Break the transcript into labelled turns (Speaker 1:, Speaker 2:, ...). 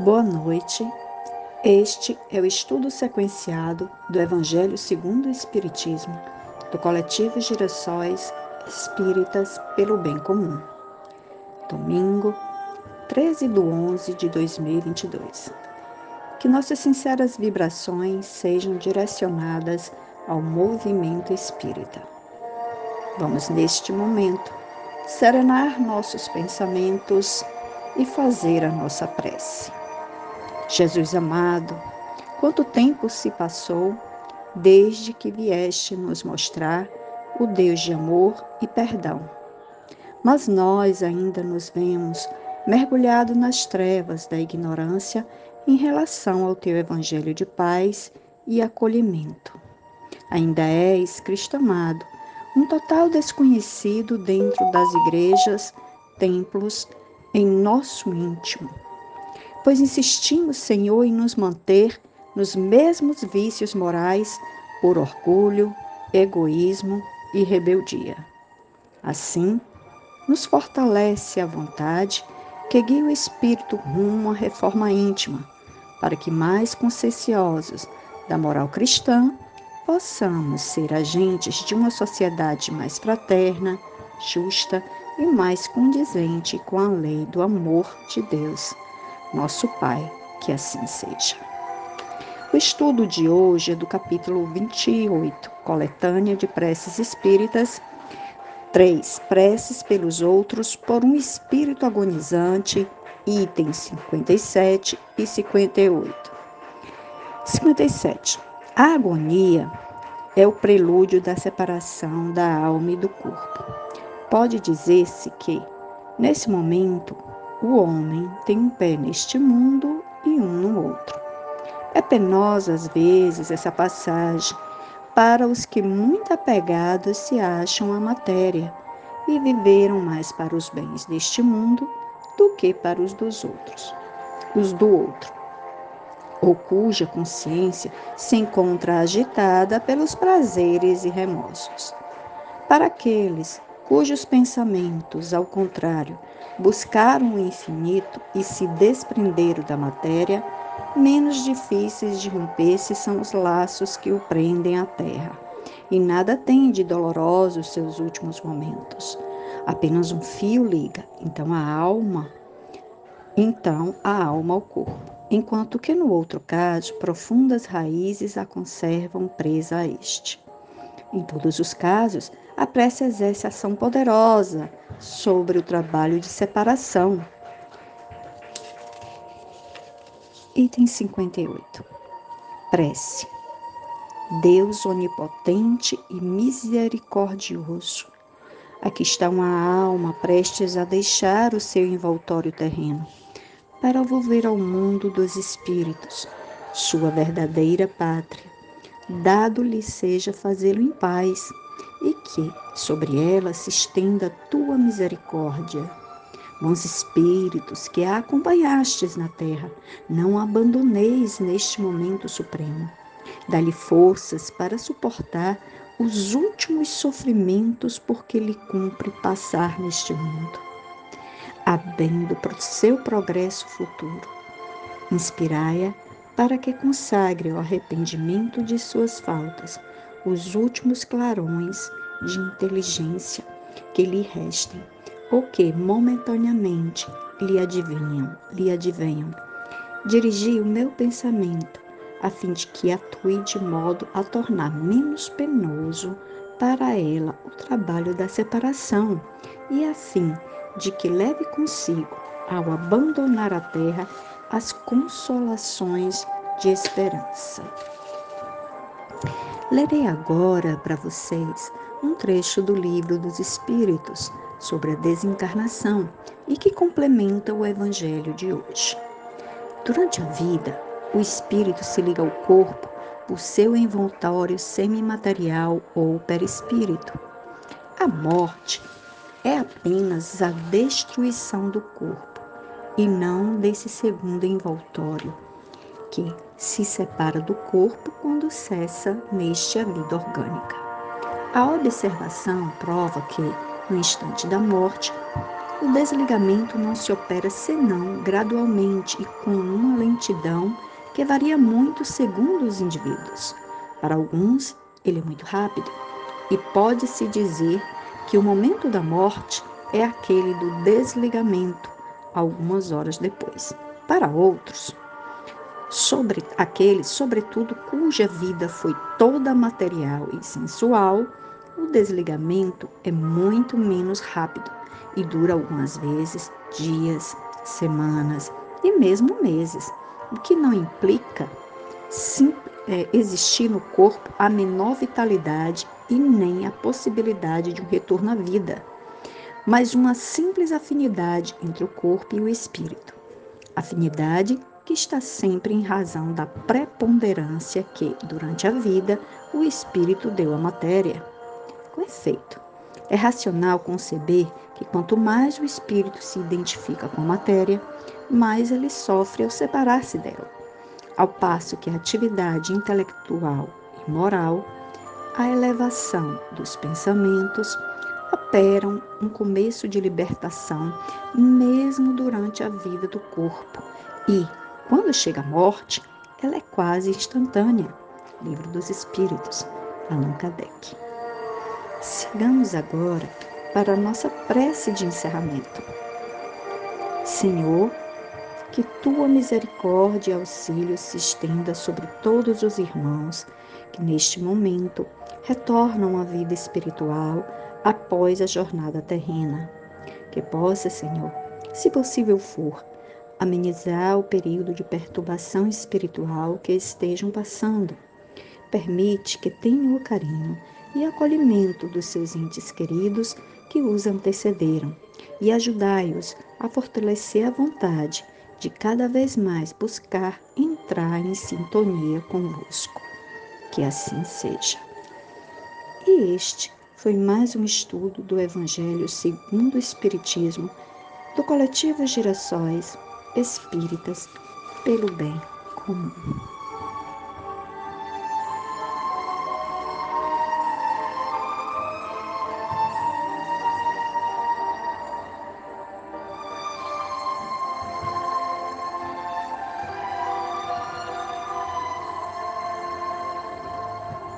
Speaker 1: Boa noite. Este é o estudo sequenciado do Evangelho segundo o Espiritismo, do coletivo Girassóis Espíritas pelo Bem Comum. Domingo, 13 de 11 de 2022. Que nossas sinceras vibrações sejam direcionadas ao movimento espírita. Vamos, neste momento, serenar nossos pensamentos e fazer a nossa prece. Jesus amado, quanto tempo se passou desde que vieste nos mostrar o Deus de amor e perdão. Mas nós ainda nos vemos mergulhados nas trevas da ignorância em relação ao teu evangelho de paz e acolhimento. Ainda és, Cristo amado, um total desconhecido dentro das igrejas, templos, em nosso íntimo pois insistimos, Senhor, em nos manter nos mesmos vícios morais por orgulho, egoísmo e rebeldia. Assim, nos fortalece a vontade que guia o espírito rumo à reforma íntima, para que mais conscienciosos da moral cristã possamos ser agentes de uma sociedade mais fraterna, justa e mais condizente com a lei do amor de Deus nosso Pai, que assim seja. O estudo de hoje é do capítulo 28, Coletânea de Preces Espíritas 3. Preces pelos outros por um espírito agonizante, itens 57 e 58. 57. A agonia é o prelúdio da separação da alma e do corpo. Pode dizer-se que, nesse momento, o homem tem um pé neste mundo e um no outro. É penosa às vezes essa passagem para os que muito apegados se acham à matéria e viveram mais para os bens deste mundo do que para os dos outros, os do outro, ou cuja consciência se encontra agitada pelos prazeres e remorsos. Para aqueles cujos pensamentos, ao contrário, buscaram o infinito e se desprenderam da matéria, menos difíceis de romper-se são os laços que o prendem à terra. E nada tem de doloroso os seus últimos momentos. Apenas um fio liga, então a alma, então a alma ao corpo. Enquanto que no outro caso, profundas raízes a conservam presa a este. Em todos os casos, a prece exerce ação poderosa sobre o trabalho de separação. Item 58. Prece. Deus onipotente e misericordioso. Aqui está uma alma prestes a deixar o seu envoltório terreno para volver ao mundo dos espíritos, sua verdadeira pátria. Dado-lhe seja fazê-lo em paz e que sobre ela se estenda a tua misericórdia. Bons espíritos que a acompanhastes na terra, não abandoneis neste momento supremo. Dá-lhe forças para suportar os últimos sofrimentos por que lhe cumpre passar neste mundo, abendo para o seu progresso futuro. Inspirai-a para que consagre o arrependimento de suas faltas os últimos clarões de inteligência que lhe restem ou que momentaneamente lhe adivinham, lhe advenham. Dirigi o meu pensamento a fim de que atue de modo a tornar menos penoso para ela o trabalho da separação e a fim de que leve consigo, ao abandonar a terra, as consolações de esperança. Lerei agora para vocês um trecho do Livro dos Espíritos sobre a desencarnação e que complementa o Evangelho de hoje. Durante a vida, o espírito se liga ao corpo por seu envoltório semimaterial ou perispírito. A morte é apenas a destruição do corpo e não desse segundo envoltório que se separa do corpo quando cessa neste a vida orgânica. A observação prova que, no instante da morte, o desligamento não se opera senão gradualmente e com uma lentidão que varia muito segundo os indivíduos. Para alguns, ele é muito rápido e pode-se dizer que o momento da morte é aquele do desligamento, algumas horas depois. Para outros, sobre aqueles, sobretudo, cuja vida foi toda material e sensual, o desligamento é muito menos rápido e dura algumas vezes dias, semanas e mesmo meses, o que não implica sim, é, existir no corpo a menor vitalidade e nem a possibilidade de um retorno à vida, mas uma simples afinidade entre o corpo e o espírito. Afinidade que está sempre em razão da preponderância que, durante a vida, o espírito deu à matéria. Com efeito, é racional conceber que quanto mais o espírito se identifica com a matéria, mais ele sofre ao separar-se dela. Ao passo que a atividade intelectual e moral, a elevação dos pensamentos, operam um começo de libertação mesmo durante a vida do corpo e, quando chega a morte, ela é quase instantânea. Livro dos Espíritos, Allan Kardec. Sigamos agora para a nossa prece de encerramento. Senhor, que tua misericórdia e auxílio se estenda sobre todos os irmãos que neste momento retornam à vida espiritual após a jornada terrena. Que possa, Senhor, se possível for, amenizar o período de perturbação espiritual que estejam passando. Permite que tenham o carinho e acolhimento dos seus entes queridos que os antecederam e ajudai-os a fortalecer a vontade de cada vez mais buscar entrar em sintonia convosco. Que assim seja. E este foi mais um estudo do Evangelho segundo o Espiritismo do coletivo Girassóis Espíritas pelo Bem Comum.